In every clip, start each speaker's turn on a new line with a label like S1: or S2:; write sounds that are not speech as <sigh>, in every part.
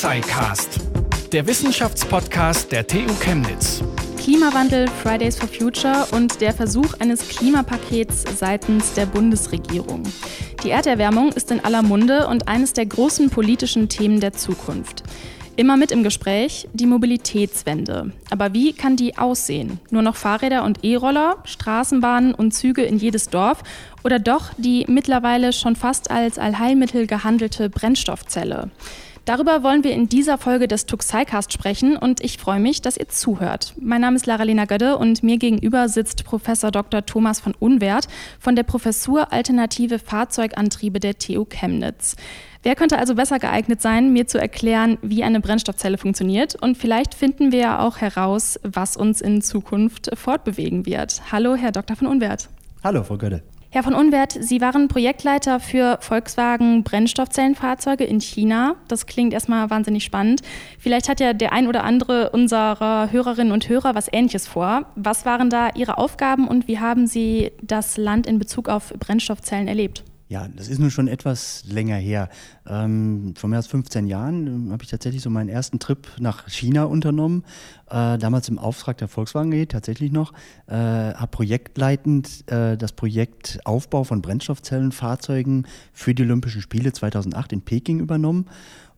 S1: Tuxicast, der Wissenschaftspodcast der TU Chemnitz.
S2: Klimawandel, Fridays for Future und der Versuch eines Klimapakets seitens der Bundesregierung. Die Erderwärmung ist in aller Munde und eines der großen politischen Themen der Zukunft. Immer mit im Gespräch die Mobilitätswende. Aber wie kann die aussehen? Nur noch Fahrräder und E-Roller, Straßenbahnen und Züge in jedes Dorf oder doch die mittlerweile schon fast als Allheilmittel gehandelte Brennstoffzelle? Darüber wollen wir in dieser Folge des Tuxicast sprechen und ich freue mich, dass ihr zuhört. Mein Name ist Lara-Lena Gödde und mir gegenüber sitzt Professor Dr. Thomas von Unwert von der Professur Alternative Fahrzeugantriebe der TU Chemnitz. Wer könnte also besser geeignet sein, mir zu erklären, wie eine Brennstoffzelle funktioniert? Und vielleicht finden wir ja auch heraus, was uns in Zukunft fortbewegen wird. Hallo, Herr Dr. von Unwert.
S3: Hallo, Frau Gödde.
S2: Herr von Unwert, Sie waren Projektleiter für Volkswagen Brennstoffzellenfahrzeuge in China. Das klingt erstmal wahnsinnig spannend. Vielleicht hat ja der ein oder andere unserer Hörerinnen und Hörer was Ähnliches vor. Was waren da Ihre Aufgaben und wie haben Sie das Land in Bezug auf Brennstoffzellen erlebt?
S3: Ja, das ist nun schon etwas länger her. Ähm, vor mehr als 15 Jahren äh, habe ich tatsächlich so meinen ersten Trip nach China unternommen. Äh, damals im Auftrag der Volkswagen AG, tatsächlich noch. Äh, habe projektleitend äh, das Projekt Aufbau von Brennstoffzellenfahrzeugen für die Olympischen Spiele 2008 in Peking übernommen.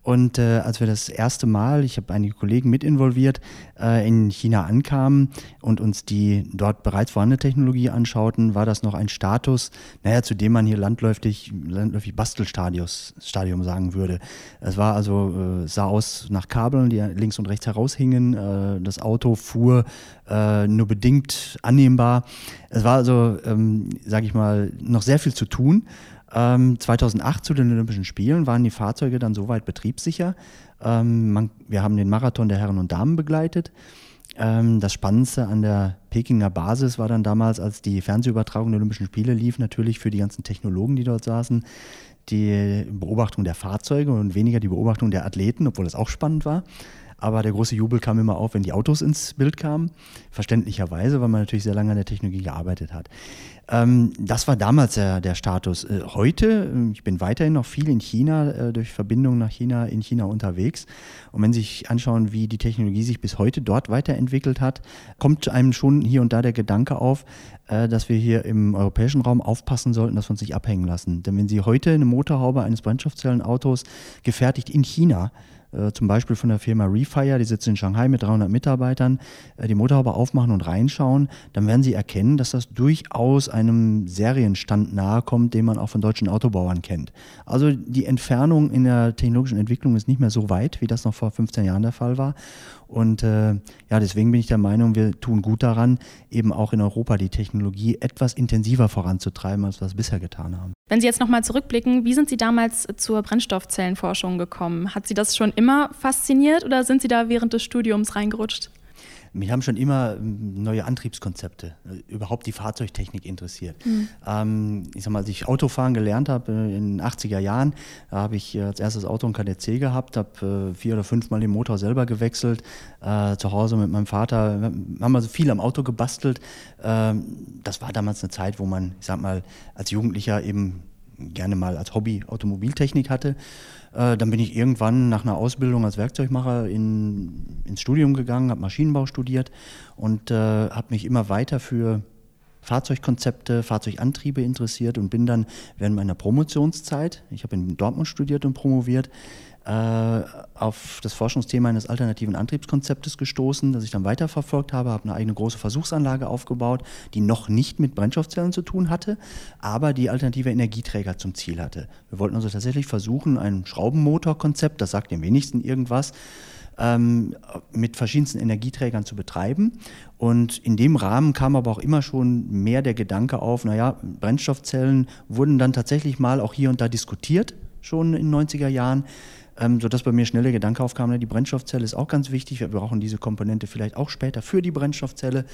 S3: Und äh, als wir das erste Mal, ich habe einige Kollegen mit involviert, äh, in China ankamen und uns die dort bereits vorhandene Technologie anschauten, war das noch ein Status, naja, zu dem man hier landläufig, landläufig Bastelstadium sagen würde. Es war also, äh, sah aus nach Kabeln, die links und rechts heraushingen. Äh, das Auto fuhr äh, nur bedingt annehmbar. Es war also, ähm, sage ich mal, noch sehr viel zu tun. 2008 ähm, zu den Olympischen Spielen waren die Fahrzeuge dann soweit betriebssicher. Ähm, man, wir haben den Marathon der Herren und Damen begleitet. Ähm, das Spannendste an der Pekinger Basis war dann damals, als die Fernsehübertragung der Olympischen Spiele lief, natürlich für die ganzen Technologen, die dort saßen, die Beobachtung der Fahrzeuge und weniger die Beobachtung der Athleten, obwohl das auch spannend war. Aber der große Jubel kam immer auf, wenn die Autos ins Bild kamen. Verständlicherweise, weil man natürlich sehr lange an der Technologie gearbeitet hat. Ähm, das war damals der, der Status. Äh, heute, äh, ich bin weiterhin noch viel in China, äh, durch Verbindungen nach China, in China unterwegs. Und wenn Sie sich anschauen, wie die Technologie sich bis heute dort weiterentwickelt hat, kommt einem schon hier und da der Gedanke auf, äh, dass wir hier im europäischen Raum aufpassen sollten, dass wir uns nicht abhängen lassen. Denn wenn Sie heute eine Motorhaube eines Brennstoffzellenautos gefertigt in China äh, zum Beispiel von der Firma Refire, die sitzt in Shanghai mit 300 Mitarbeitern, äh, die Motorhaube aufmachen und reinschauen, dann werden sie erkennen, dass das durchaus einem Serienstand nahe kommt, den man auch von deutschen Autobauern kennt. Also die Entfernung in der technologischen Entwicklung ist nicht mehr so weit, wie das noch vor 15 Jahren der Fall war. Und äh, ja, deswegen bin ich der Meinung, wir tun gut daran, eben auch in Europa die Technologie etwas intensiver voranzutreiben, als wir es bisher getan haben.
S2: Wenn Sie jetzt nochmal zurückblicken, wie sind Sie damals zur Brennstoffzellenforschung gekommen? Hat Sie das schon immer fasziniert oder sind Sie da während des Studiums reingerutscht?
S3: Mich haben schon immer ähm, neue Antriebskonzepte, äh, überhaupt die Fahrzeugtechnik interessiert. Mhm. Ähm, ich sag mal, als ich Autofahren gelernt habe äh, in den 80er Jahren, da habe ich als erstes Auto ein KDC gehabt, habe äh, vier oder fünfmal den Motor selber gewechselt, äh, zu Hause mit meinem Vater, haben also viel am Auto gebastelt. Ähm, das war damals eine Zeit, wo man, ich sag mal, als Jugendlicher eben gerne mal als Hobby Automobiltechnik hatte. Äh, dann bin ich irgendwann nach einer Ausbildung als Werkzeugmacher in, ins Studium gegangen, habe Maschinenbau studiert und äh, habe mich immer weiter für Fahrzeugkonzepte, Fahrzeugantriebe interessiert und bin dann während meiner Promotionszeit, ich habe in Dortmund studiert und promoviert, auf das Forschungsthema eines alternativen Antriebskonzeptes gestoßen, das ich dann weiterverfolgt habe, habe eine eigene große Versuchsanlage aufgebaut, die noch nicht mit Brennstoffzellen zu tun hatte, aber die alternative Energieträger zum Ziel hatte. Wir wollten also tatsächlich versuchen, ein Schraubenmotorkonzept, das sagt dem wenigsten irgendwas, ähm, mit verschiedensten Energieträgern zu betreiben. Und in dem Rahmen kam aber auch immer schon mehr der Gedanke auf, naja, Brennstoffzellen wurden dann tatsächlich mal auch hier und da diskutiert, schon in den 90er Jahren ähm, sodass bei mir schnell der Gedanke aufkam, ne, die Brennstoffzelle ist auch ganz wichtig, wir brauchen diese Komponente vielleicht auch später für die Brennstoffzelle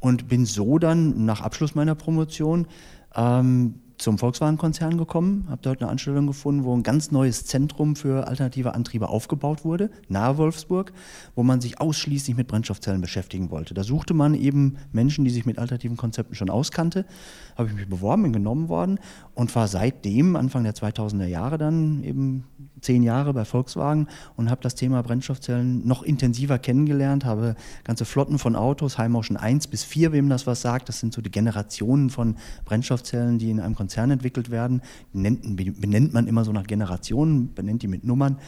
S3: und bin so dann nach Abschluss meiner Promotion ähm, zum Volkswagen-Konzern gekommen, habe dort eine Anstellung gefunden, wo ein ganz neues Zentrum für alternative Antriebe aufgebaut wurde, nahe Wolfsburg, wo man sich ausschließlich mit Brennstoffzellen beschäftigen wollte. Da suchte man eben Menschen, die sich mit alternativen Konzepten schon auskannte. Habe ich mich beworben, bin genommen worden und war seitdem, Anfang der 2000er Jahre dann eben zehn Jahre bei Volkswagen und habe das Thema Brennstoffzellen noch intensiver kennengelernt, habe ganze Flotten von Autos, Motion 1 bis 4, wem das was sagt, das sind so die Generationen von Brennstoffzellen, die in einem Konzern entwickelt werden. Die nennt, benennt man immer so nach Generationen, benennt die mit Nummern.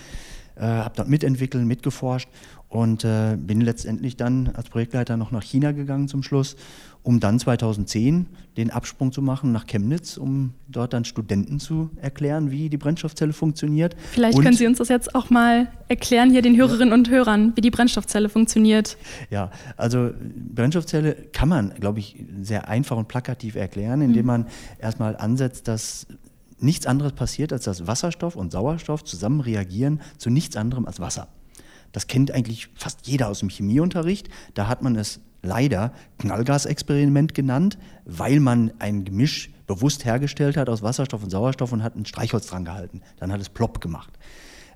S3: Äh, habe dort mitentwickelt, mitgeforscht und äh, bin letztendlich dann als Projektleiter noch nach China gegangen zum Schluss, um dann 2010 den Absprung zu machen nach Chemnitz, um dort dann Studenten zu erklären, wie die Brennstoffzelle funktioniert.
S2: Vielleicht und können Sie uns das jetzt auch mal erklären hier den Hörerinnen und Hörern, wie die Brennstoffzelle funktioniert.
S3: Ja, also Brennstoffzelle kann man, glaube ich, sehr einfach und plakativ erklären, indem mhm. man erstmal ansetzt, dass nichts anderes passiert, als dass Wasserstoff und Sauerstoff zusammen reagieren zu nichts anderem als Wasser. Das kennt eigentlich fast jeder aus dem Chemieunterricht. Da hat man es leider Knallgasexperiment genannt, weil man ein Gemisch bewusst hergestellt hat aus Wasserstoff und Sauerstoff und hat ein Streichholz dran gehalten. Dann hat es plopp gemacht.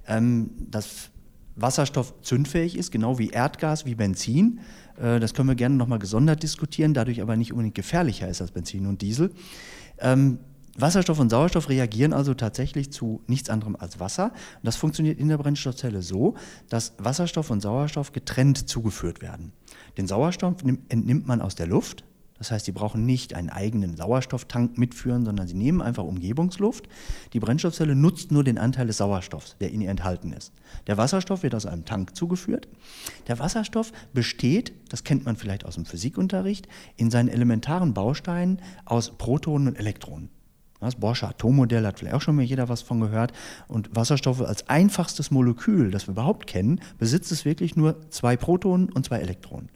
S3: Ähm, dass Wasserstoff zündfähig ist, genau wie Erdgas, wie Benzin. Äh, das können wir gerne nochmal gesondert diskutieren, dadurch aber nicht unbedingt gefährlicher ist als Benzin und Diesel. Ähm, Wasserstoff und Sauerstoff reagieren also tatsächlich zu nichts anderem als Wasser. Und das funktioniert in der Brennstoffzelle so, dass Wasserstoff und Sauerstoff getrennt zugeführt werden. Den Sauerstoff entnimmt man aus der Luft. Das heißt, Sie brauchen nicht einen eigenen Sauerstofftank mitführen, sondern Sie nehmen einfach Umgebungsluft. Die Brennstoffzelle nutzt nur den Anteil des Sauerstoffs, der in ihr enthalten ist. Der Wasserstoff wird aus einem Tank zugeführt. Der Wasserstoff besteht, das kennt man vielleicht aus dem Physikunterricht, in seinen elementaren Bausteinen aus Protonen und Elektronen. Das Borsche Atommodell hat vielleicht auch schon mal jeder was von gehört. Und Wasserstoff als einfachstes Molekül, das wir überhaupt kennen, besitzt es wirklich nur zwei Protonen und zwei Elektronen.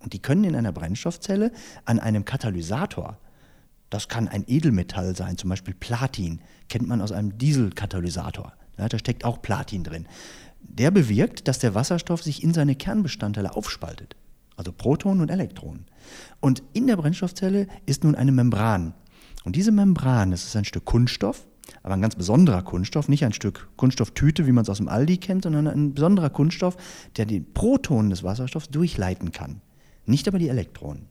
S3: Und die können in einer Brennstoffzelle an einem Katalysator, das kann ein Edelmetall sein, zum Beispiel Platin, kennt man aus einem Dieselkatalysator. Ja, da steckt auch Platin drin. Der bewirkt, dass der Wasserstoff sich in seine Kernbestandteile aufspaltet, also Protonen und Elektronen. Und in der Brennstoffzelle ist nun eine Membran. Und diese Membran, das ist ein Stück Kunststoff, aber ein ganz besonderer Kunststoff, nicht ein Stück Kunststofftüte, wie man es aus dem Aldi kennt, sondern ein besonderer Kunststoff, der die Protonen des Wasserstoffs durchleiten kann. Nicht aber die Elektronen.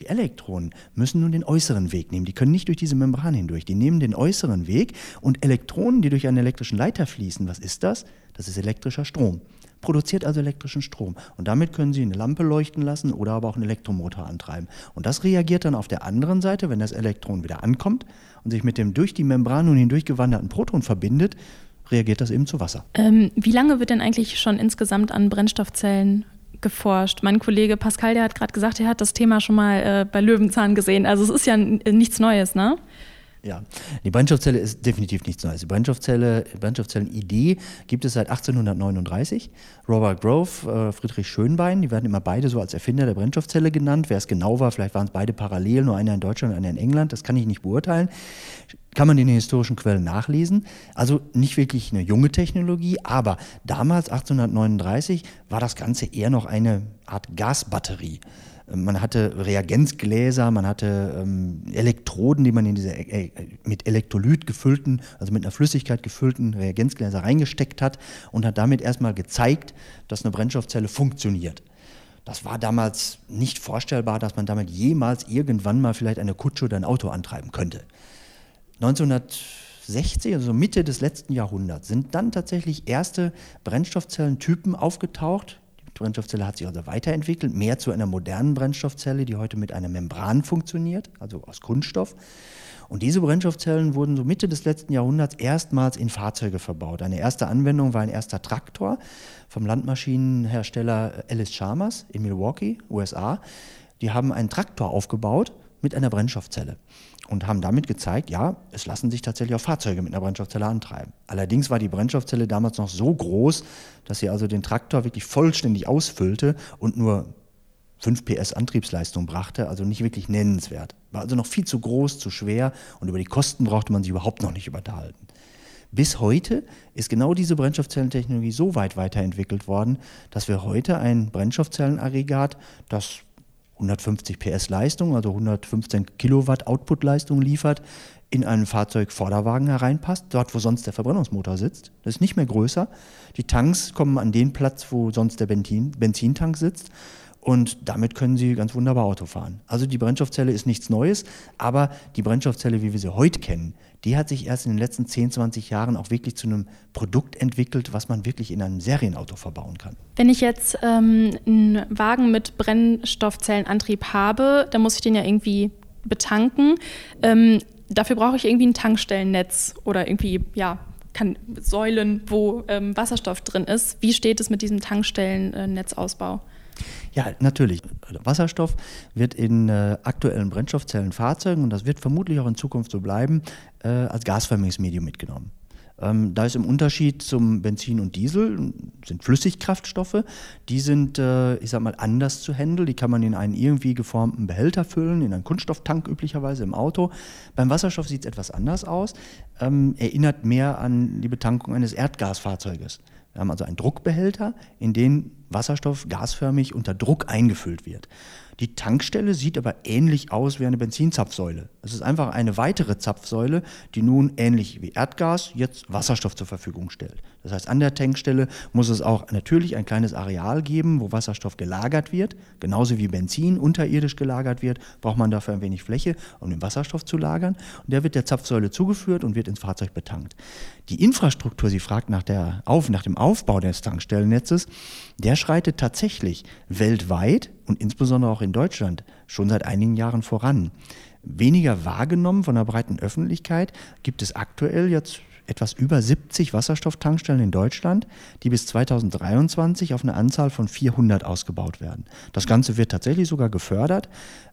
S3: Die Elektronen müssen nun den äußeren Weg nehmen. Die können nicht durch diese Membran hindurch. Die nehmen den äußeren Weg und Elektronen, die durch einen elektrischen Leiter fließen, was ist das? Das ist elektrischer Strom produziert also elektrischen Strom. Und damit können Sie eine Lampe leuchten lassen oder aber auch einen Elektromotor antreiben. Und das reagiert dann auf der anderen Seite, wenn das Elektron wieder ankommt und sich mit dem durch die Membran nun hindurch gewanderten Proton verbindet, reagiert das eben zu Wasser.
S2: Ähm, wie lange wird denn eigentlich schon insgesamt an Brennstoffzellen geforscht. Mein Kollege Pascal, der hat gerade gesagt, er hat das Thema schon mal äh, bei Löwenzahn gesehen. Also es ist ja nichts Neues, ne?
S3: Ja, die Brennstoffzelle ist definitiv nichts Neues. Die Brennstoffzelle, Brennstoffzellen-Idee gibt es seit 1839. Robert Grove, äh, Friedrich Schönbein, die werden immer beide so als Erfinder der Brennstoffzelle genannt. Wer es genau war, vielleicht waren es beide parallel, nur einer in Deutschland und einer in England, das kann ich nicht beurteilen. Kann man in den historischen Quellen nachlesen. Also nicht wirklich eine junge Technologie, aber damals, 1839, war das Ganze eher noch eine Art Gasbatterie. Man hatte Reagenzgläser, man hatte ähm, Elektroden, die man in diese äh, mit Elektrolyt gefüllten, also mit einer Flüssigkeit gefüllten Reagenzgläser reingesteckt hat und hat damit erstmal gezeigt, dass eine Brennstoffzelle funktioniert. Das war damals nicht vorstellbar, dass man damit jemals irgendwann mal vielleicht eine Kutsche oder ein Auto antreiben könnte. 1960, also Mitte des letzten Jahrhunderts, sind dann tatsächlich erste Brennstoffzellentypen aufgetaucht, Brennstoffzelle hat sich also weiterentwickelt, mehr zu einer modernen Brennstoffzelle, die heute mit einer Membran funktioniert, also aus Kunststoff. Und diese Brennstoffzellen wurden so Mitte des letzten Jahrhunderts erstmals in Fahrzeuge verbaut. Eine erste Anwendung war ein erster Traktor vom Landmaschinenhersteller Alice Chalmers in Milwaukee, USA. Die haben einen Traktor aufgebaut mit einer Brennstoffzelle und haben damit gezeigt, ja, es lassen sich tatsächlich auch Fahrzeuge mit einer Brennstoffzelle antreiben. Allerdings war die Brennstoffzelle damals noch so groß, dass sie also den Traktor wirklich vollständig ausfüllte und nur 5 PS Antriebsleistung brachte, also nicht wirklich nennenswert. War also noch viel zu groß, zu schwer und über die Kosten brauchte man sich überhaupt noch nicht unterhalten. Bis heute ist genau diese Brennstoffzellentechnologie so weit weiterentwickelt worden, dass wir heute ein Brennstoffzellenaggregat, das 150 PS Leistung, also 115 Kilowatt Output-Leistung liefert, in einen Fahrzeugvorderwagen hereinpasst, dort wo sonst der Verbrennungsmotor sitzt. Das ist nicht mehr größer. Die Tanks kommen an den Platz, wo sonst der Benzin, Benzintank sitzt. Und damit können Sie ganz wunderbar Auto fahren. Also die Brennstoffzelle ist nichts Neues, aber die Brennstoffzelle, wie wir sie heute kennen, die hat sich erst in den letzten 10, 20 Jahren auch wirklich zu einem Produkt entwickelt, was man wirklich in einem Serienauto verbauen kann.
S2: Wenn ich jetzt ähm, einen Wagen mit Brennstoffzellenantrieb habe, dann muss ich den ja irgendwie betanken. Ähm, dafür brauche ich irgendwie ein Tankstellennetz oder irgendwie, ja, kann, Säulen, wo ähm, Wasserstoff drin ist. Wie steht es mit diesem Tankstellennetzausbau?
S3: Ja, natürlich. Wasserstoff wird in äh, aktuellen Brennstoffzellenfahrzeugen, und das wird vermutlich auch in Zukunft so bleiben, äh, als gasförmiges Medium mitgenommen. Ähm, da ist im Unterschied zum Benzin und Diesel, sind Flüssigkraftstoffe, die sind, äh, ich sag mal, anders zu handeln. Die kann man in einen irgendwie geformten Behälter füllen, in einen Kunststofftank üblicherweise im Auto. Beim Wasserstoff sieht es etwas anders aus, ähm, erinnert mehr an die Betankung eines Erdgasfahrzeuges. Wir haben also einen Druckbehälter, in den Wasserstoff gasförmig unter Druck eingefüllt wird. Die Tankstelle sieht aber ähnlich aus wie eine Benzinzapfsäule. Es ist einfach eine weitere Zapfsäule, die nun ähnlich wie Erdgas jetzt Wasserstoff zur Verfügung stellt. Das heißt, an der Tankstelle muss es auch natürlich ein kleines Areal geben, wo Wasserstoff gelagert wird. Genauso wie Benzin unterirdisch gelagert wird, braucht man dafür ein wenig Fläche, um den Wasserstoff zu lagern. Und der wird der Zapfsäule zugeführt und wird ins Fahrzeug betankt. Die Infrastruktur, sie fragt nach, der Auf, nach dem Aufbau des Tankstellennetzes, der schreitet tatsächlich weltweit und insbesondere auch in Deutschland schon seit einigen Jahren voran. Weniger wahrgenommen von der breiten Öffentlichkeit gibt es aktuell jetzt etwas über 70 Wasserstofftankstellen in Deutschland, die bis 2023 auf eine Anzahl von 400 ausgebaut werden. Das Ganze wird tatsächlich sogar gefördert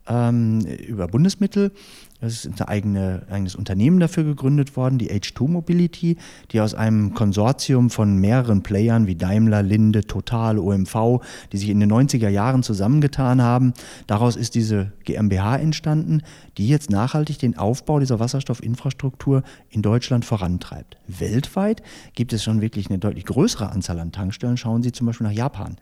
S3: ähm, über Bundesmittel. Es ist ein eigene, eigenes Unternehmen dafür gegründet worden, die H2 Mobility, die aus einem Konsortium von mehreren Playern wie Daimler, Linde, Total, OMV, die sich in den 90er Jahren zusammengetan haben. Daraus ist diese GmbH entstanden, die jetzt nachhaltig den Aufbau dieser Wasserstoffinfrastruktur in Deutschland vorantreibt. Weltweit gibt es schon wirklich eine deutlich größere Anzahl an Tankstellen. Schauen Sie zum Beispiel nach Japan.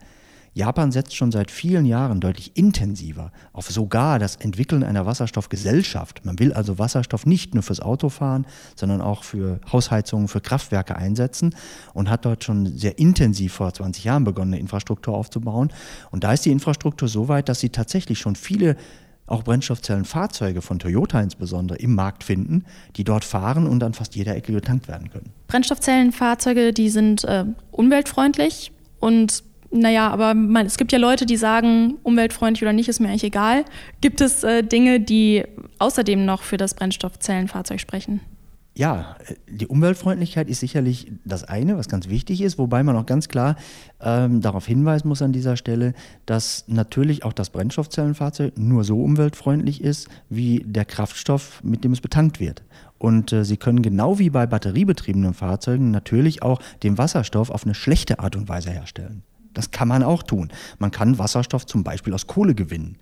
S3: Japan setzt schon seit vielen Jahren deutlich intensiver auf sogar das Entwickeln einer Wasserstoffgesellschaft. Man will also Wasserstoff nicht nur fürs Autofahren, sondern auch für Hausheizungen, für Kraftwerke einsetzen und hat dort schon sehr intensiv vor 20 Jahren begonnen, eine Infrastruktur aufzubauen. Und da ist die Infrastruktur so weit, dass sie tatsächlich schon viele auch Brennstoffzellenfahrzeuge von Toyota insbesondere im Markt finden, die dort fahren und an fast jeder Ecke getankt werden können.
S2: Brennstoffzellenfahrzeuge, die sind äh, umweltfreundlich und naja, aber man, es gibt ja Leute, die sagen, umweltfreundlich oder nicht, ist mir eigentlich egal. Gibt es äh, Dinge, die außerdem noch für das Brennstoffzellenfahrzeug sprechen?
S3: Ja, die Umweltfreundlichkeit ist sicherlich das eine, was ganz wichtig ist, wobei man auch ganz klar ähm, darauf hinweisen muss an dieser Stelle, dass natürlich auch das Brennstoffzellenfahrzeug nur so umweltfreundlich ist, wie der Kraftstoff, mit dem es betankt wird. Und äh, Sie können genau wie bei batteriebetriebenen Fahrzeugen natürlich auch den Wasserstoff auf eine schlechte Art und Weise herstellen. Das kann man auch tun. Man kann Wasserstoff zum Beispiel aus Kohle gewinnen.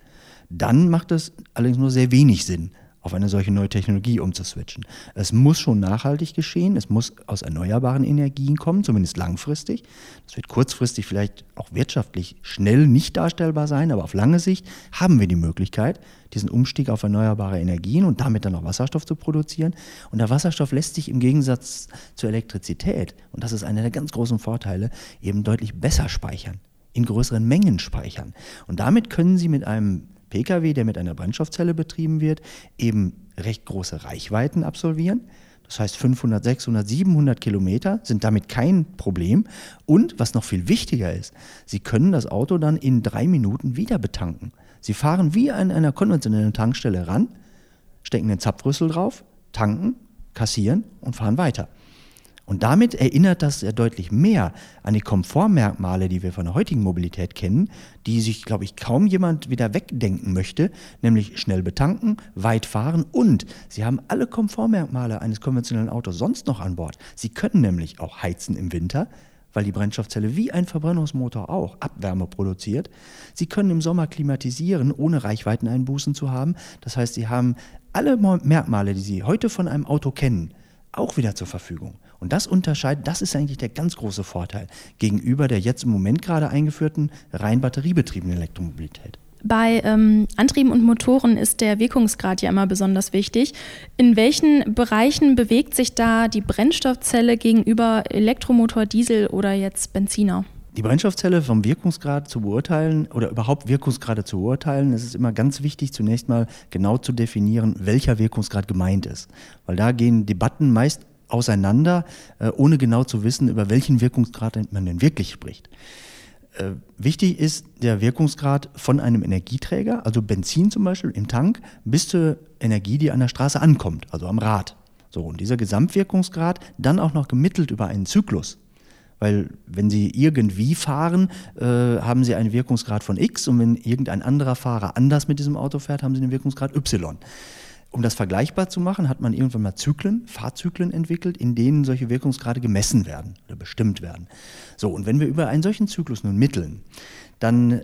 S3: Dann macht es allerdings nur sehr wenig Sinn, auf eine solche neue Technologie umzuswitchen. Es muss schon nachhaltig geschehen, es muss aus erneuerbaren Energien kommen, zumindest langfristig. Das wird kurzfristig vielleicht auch wirtschaftlich schnell nicht darstellbar sein, aber auf lange Sicht haben wir die Möglichkeit, diesen Umstieg auf erneuerbare Energien und damit dann auch Wasserstoff zu produzieren. Und der Wasserstoff lässt sich im Gegensatz zur Elektrizität, und das ist einer der ganz großen Vorteile, eben deutlich besser speichern, in größeren Mengen speichern. Und damit können Sie mit einem Pkw, der mit einer Brennstoffzelle betrieben wird, eben recht große Reichweiten absolvieren. Das heißt 500, 600, 700 Kilometer sind damit kein Problem. Und was noch viel wichtiger ist, Sie können das Auto dann in drei Minuten wieder betanken. Sie fahren wie an einer konventionellen Tankstelle ran, stecken den Zapfrüssel drauf, tanken, kassieren und fahren weiter. Und damit erinnert das ja deutlich mehr an die Komfortmerkmale, die wir von der heutigen Mobilität kennen, die sich, glaube ich, kaum jemand wieder wegdenken möchte, nämlich schnell betanken, weit fahren und sie haben alle Komfortmerkmale eines konventionellen Autos sonst noch an Bord. Sie können nämlich auch heizen im Winter, weil die Brennstoffzelle wie ein Verbrennungsmotor auch Abwärme produziert. Sie können im Sommer klimatisieren, ohne Reichweiteneinbußen zu haben. Das heißt, sie haben alle Merkmale, die Sie heute von einem Auto kennen, auch wieder zur Verfügung. Und das unterscheidet, das ist eigentlich der ganz große Vorteil gegenüber der jetzt im Moment gerade eingeführten rein batteriebetriebenen Elektromobilität.
S2: Bei ähm, Antrieben und Motoren ist der Wirkungsgrad ja immer besonders wichtig. In welchen Bereichen bewegt sich da die Brennstoffzelle gegenüber Elektromotor, Diesel oder jetzt Benziner?
S3: Die Brennstoffzelle vom Wirkungsgrad zu beurteilen oder überhaupt Wirkungsgrade zu beurteilen, ist es immer ganz wichtig, zunächst mal genau zu definieren, welcher Wirkungsgrad gemeint ist. Weil da gehen Debatten meist auseinander, äh, ohne genau zu wissen, über welchen Wirkungsgrad man denn wirklich spricht. Äh, wichtig ist der Wirkungsgrad von einem Energieträger, also Benzin zum Beispiel im Tank, bis zur Energie, die an der Straße ankommt, also am Rad. So, und dieser Gesamtwirkungsgrad dann auch noch gemittelt über einen Zyklus. Weil wenn Sie irgendwie fahren, äh, haben Sie einen Wirkungsgrad von X und wenn irgendein anderer Fahrer anders mit diesem Auto fährt, haben Sie einen Wirkungsgrad Y. Um das vergleichbar zu machen, hat man irgendwann mal Zyklen, Fahrzyklen entwickelt, in denen solche Wirkungsgrade gemessen werden oder bestimmt werden. So, und wenn wir über einen solchen Zyklus nun mitteln, dann äh,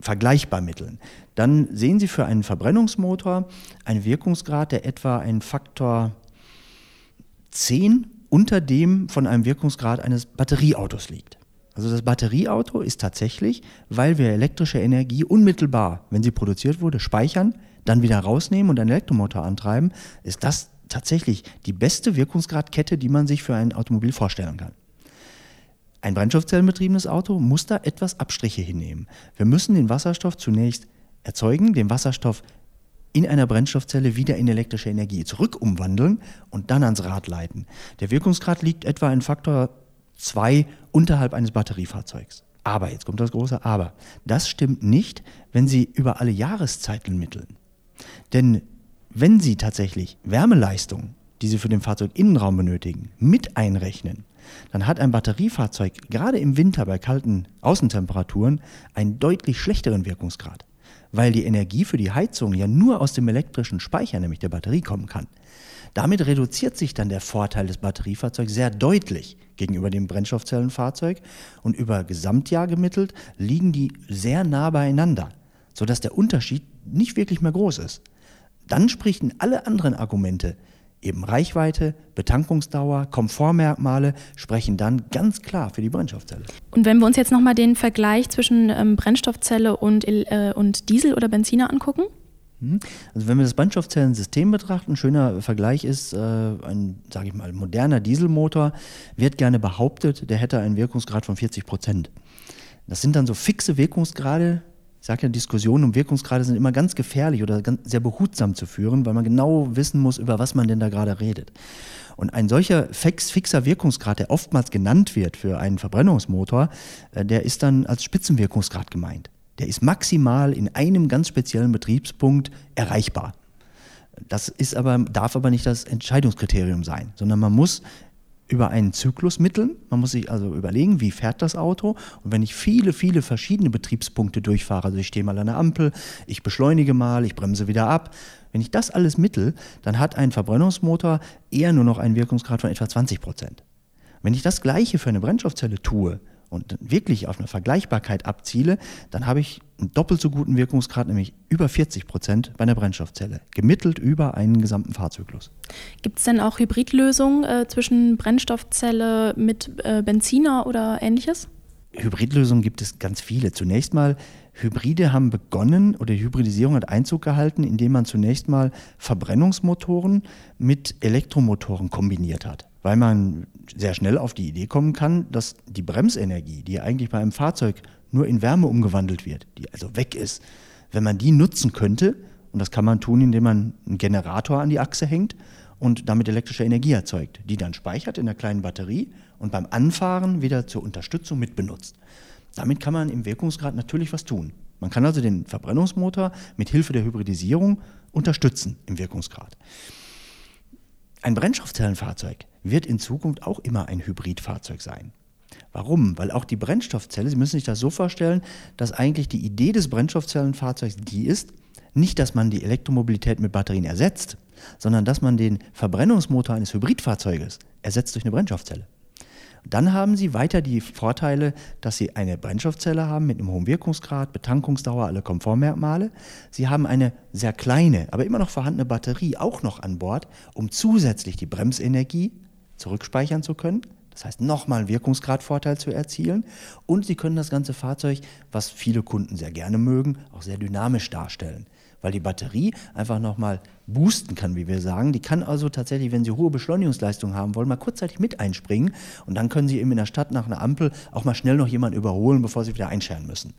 S3: vergleichbar mitteln, dann sehen Sie für einen Verbrennungsmotor einen Wirkungsgrad, der etwa einen Faktor 10 unter dem von einem Wirkungsgrad eines Batterieautos liegt. Also das Batterieauto ist tatsächlich, weil wir elektrische Energie unmittelbar, wenn sie produziert wurde, speichern, dann wieder rausnehmen und einen Elektromotor antreiben, ist das tatsächlich die beste Wirkungsgradkette, die man sich für ein Automobil vorstellen kann. Ein brennstoffzellenbetriebenes Auto muss da etwas Abstriche hinnehmen. Wir müssen den Wasserstoff zunächst erzeugen, den Wasserstoff in einer Brennstoffzelle wieder in elektrische Energie zurück umwandeln und dann ans Rad leiten. Der Wirkungsgrad liegt etwa in Faktor 2 unterhalb eines Batteriefahrzeugs. Aber, jetzt kommt das große Aber, das stimmt nicht, wenn Sie über alle Jahreszeiten mitteln. Denn wenn Sie tatsächlich Wärmeleistung, die Sie für den Fahrzeuginnenraum benötigen, mit einrechnen, dann hat ein Batteriefahrzeug gerade im Winter bei kalten Außentemperaturen einen deutlich schlechteren Wirkungsgrad weil die Energie für die Heizung ja nur aus dem elektrischen Speicher, nämlich der Batterie, kommen kann. Damit reduziert sich dann der Vorteil des Batteriefahrzeugs sehr deutlich gegenüber dem Brennstoffzellenfahrzeug und über Gesamtjahr gemittelt liegen die sehr nah beieinander, sodass der Unterschied nicht wirklich mehr groß ist. Dann sprechen alle anderen Argumente Eben Reichweite, Betankungsdauer, Komfortmerkmale sprechen dann ganz klar für die Brennstoffzelle.
S2: Und wenn wir uns jetzt nochmal den Vergleich zwischen ähm, Brennstoffzelle und, äh, und Diesel oder Benziner angucken?
S3: Hm? Also wenn wir das Brennstoffzellensystem betrachten, ein schöner Vergleich ist, äh, ein, sage ich mal, moderner Dieselmotor wird gerne behauptet, der hätte einen Wirkungsgrad von 40 Prozent. Das sind dann so fixe Wirkungsgrade, sage ja, Diskussionen um Wirkungsgrade sind immer ganz gefährlich oder ganz, sehr behutsam zu führen, weil man genau wissen muss, über was man denn da gerade redet. Und ein solcher fix, fixer Wirkungsgrad, der oftmals genannt wird für einen Verbrennungsmotor, äh, der ist dann als Spitzenwirkungsgrad gemeint. Der ist maximal in einem ganz speziellen Betriebspunkt erreichbar. Das ist aber, darf aber nicht das Entscheidungskriterium sein, sondern man muss über einen Zyklus mitteln. Man muss sich also überlegen, wie fährt das Auto. Und wenn ich viele, viele verschiedene Betriebspunkte durchfahre, also ich stehe mal an der Ampel, ich beschleunige mal, ich bremse wieder ab, wenn ich das alles mittel, dann hat ein Verbrennungsmotor eher nur noch einen Wirkungsgrad von etwa 20 Prozent. Wenn ich das Gleiche für eine Brennstoffzelle tue und wirklich auf eine Vergleichbarkeit abziele, dann habe ich einen doppelt so guten Wirkungsgrad, nämlich über 40 Prozent bei einer Brennstoffzelle, gemittelt über einen gesamten Fahrzyklus.
S2: Gibt es denn auch Hybridlösungen äh, zwischen Brennstoffzelle mit äh, Benziner oder ähnliches?
S3: Hybridlösungen gibt es ganz viele. Zunächst mal, Hybride haben begonnen oder die Hybridisierung hat Einzug gehalten, indem man zunächst mal Verbrennungsmotoren mit Elektromotoren kombiniert hat weil man sehr schnell auf die Idee kommen kann, dass die Bremsenergie, die eigentlich bei einem Fahrzeug nur in Wärme umgewandelt wird, die also weg ist, wenn man die nutzen könnte, und das kann man tun, indem man einen Generator an die Achse hängt und damit elektrische Energie erzeugt, die dann speichert in der kleinen Batterie und beim Anfahren wieder zur Unterstützung mitbenutzt. Damit kann man im Wirkungsgrad natürlich was tun. Man kann also den Verbrennungsmotor mit Hilfe der Hybridisierung unterstützen im Wirkungsgrad. Ein Brennstoffzellenfahrzeug wird in Zukunft auch immer ein Hybridfahrzeug sein. Warum? Weil auch die Brennstoffzelle, Sie müssen sich das so vorstellen, dass eigentlich die Idee des Brennstoffzellenfahrzeugs die ist, nicht, dass man die Elektromobilität mit Batterien ersetzt, sondern dass man den Verbrennungsmotor eines Hybridfahrzeuges ersetzt durch eine Brennstoffzelle. Dann haben Sie weiter die Vorteile, dass Sie eine Brennstoffzelle haben mit einem hohen Wirkungsgrad, Betankungsdauer, alle Komfortmerkmale. Sie haben eine sehr kleine, aber immer noch vorhandene Batterie auch noch an Bord, um zusätzlich die Bremsenergie zurückspeichern zu können. Das heißt, nochmal einen Wirkungsgradvorteil zu erzielen. Und Sie können das ganze Fahrzeug, was viele Kunden sehr gerne mögen, auch sehr dynamisch darstellen. Weil die Batterie einfach nochmal boosten kann, wie wir sagen. Die kann also tatsächlich, wenn Sie hohe Beschleunigungsleistung haben wollen, mal kurzzeitig mit einspringen. Und dann können Sie eben in der Stadt nach einer Ampel auch mal schnell noch jemanden überholen, bevor Sie wieder einscheren müssen.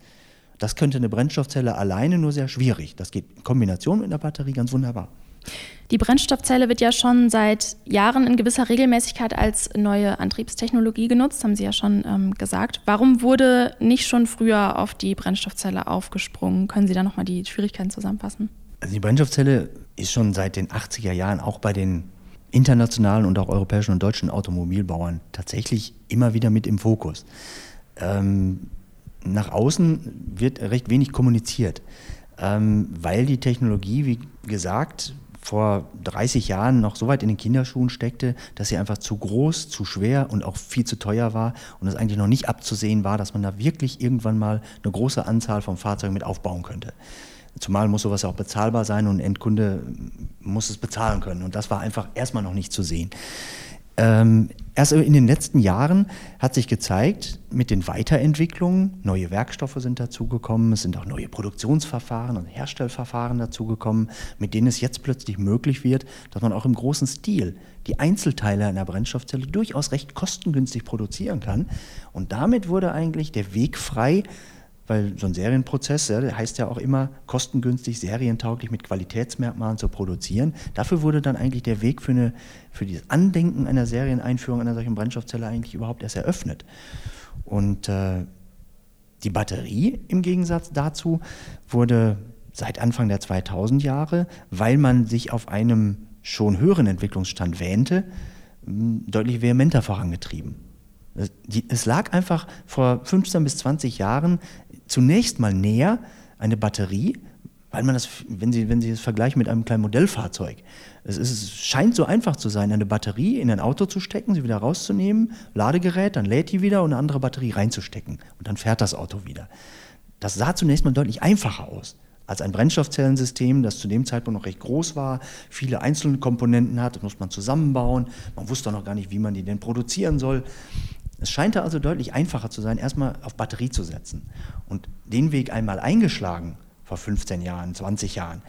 S3: Das könnte eine Brennstoffzelle alleine nur sehr schwierig. Das geht in Kombination mit einer Batterie ganz wunderbar.
S2: Die Brennstoffzelle wird ja schon seit Jahren in gewisser Regelmäßigkeit als neue Antriebstechnologie genutzt, haben Sie ja schon ähm, gesagt. Warum wurde nicht schon früher auf die Brennstoffzelle aufgesprungen? Können Sie da nochmal die Schwierigkeiten zusammenfassen?
S3: Also die Brennstoffzelle ist schon seit den 80er Jahren auch bei den internationalen und auch europäischen und deutschen Automobilbauern tatsächlich immer wieder mit im Fokus. Ähm, nach außen wird recht wenig kommuniziert, ähm, weil die Technologie, wie gesagt, vor 30 Jahren noch so weit in den Kinderschuhen steckte, dass sie einfach zu groß, zu schwer und auch viel zu teuer war und es eigentlich noch nicht abzusehen war, dass man da wirklich irgendwann mal eine große Anzahl von Fahrzeugen mit aufbauen könnte. Zumal muss sowas auch bezahlbar sein und ein Endkunde muss es bezahlen können. Und das war einfach erstmal noch nicht zu sehen. Ähm, erst in den letzten Jahren hat sich gezeigt, mit den Weiterentwicklungen, neue Werkstoffe sind dazugekommen, es sind auch neue Produktionsverfahren und Herstellverfahren dazugekommen, mit denen es jetzt plötzlich möglich wird, dass man auch im großen Stil die Einzelteile einer Brennstoffzelle durchaus recht kostengünstig produzieren kann. Und damit wurde eigentlich der Weg frei, weil so ein Serienprozess, der heißt ja auch immer kostengünstig, serientauglich mit Qualitätsmerkmalen zu produzieren. Dafür wurde dann eigentlich der Weg für, eine, für dieses Andenken einer Serieneinführung einer solchen Brennstoffzelle eigentlich überhaupt erst eröffnet. Und äh, die Batterie im Gegensatz dazu wurde seit Anfang der 2000 Jahre, weil man sich auf einem schon höheren Entwicklungsstand wähnte, deutlich vehementer vorangetrieben. Es lag einfach vor 15 bis 20 Jahren zunächst mal näher, eine Batterie, weil man das, wenn Sie, wenn Sie es vergleichen mit einem kleinen Modellfahrzeug, es, ist, es scheint so einfach zu sein, eine Batterie in ein Auto zu stecken, sie wieder rauszunehmen, Ladegerät, dann lädt die wieder und eine andere Batterie reinzustecken und dann fährt das Auto wieder. Das sah zunächst mal deutlich einfacher aus als ein Brennstoffzellensystem, das zu dem Zeitpunkt noch recht groß war, viele einzelne Komponenten hat, das muss man zusammenbauen, man wusste noch gar nicht, wie man die denn produzieren soll. Es scheint da also deutlich einfacher zu sein, erstmal auf Batterie zu setzen. Und den Weg einmal eingeschlagen, vor 15 Jahren, 20 Jahren,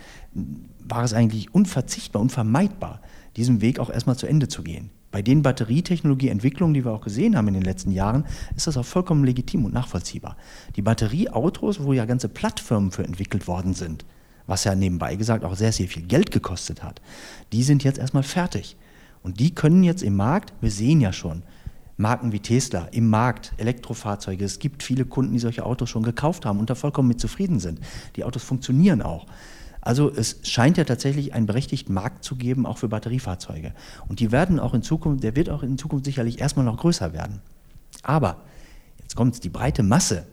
S3: war es eigentlich unverzichtbar, unvermeidbar, diesen Weg auch erstmal zu Ende zu gehen. Bei den Batterietechnologieentwicklungen, die wir auch gesehen haben in den letzten Jahren, ist das auch vollkommen legitim und nachvollziehbar. Die Batterieautos, wo ja ganze Plattformen für entwickelt worden sind, was ja nebenbei gesagt auch sehr, sehr viel Geld gekostet hat, die sind jetzt erstmal fertig. Und die können jetzt im Markt, wir sehen ja schon, Marken wie Tesla im Markt, Elektrofahrzeuge. Es gibt viele Kunden, die solche Autos schon gekauft haben und da vollkommen mit zufrieden sind. Die Autos funktionieren auch. Also es scheint ja tatsächlich einen berechtigten Markt zu geben, auch für Batteriefahrzeuge. Und die werden auch in Zukunft, der wird auch in Zukunft sicherlich erstmal noch größer werden. Aber, jetzt kommt die breite Masse.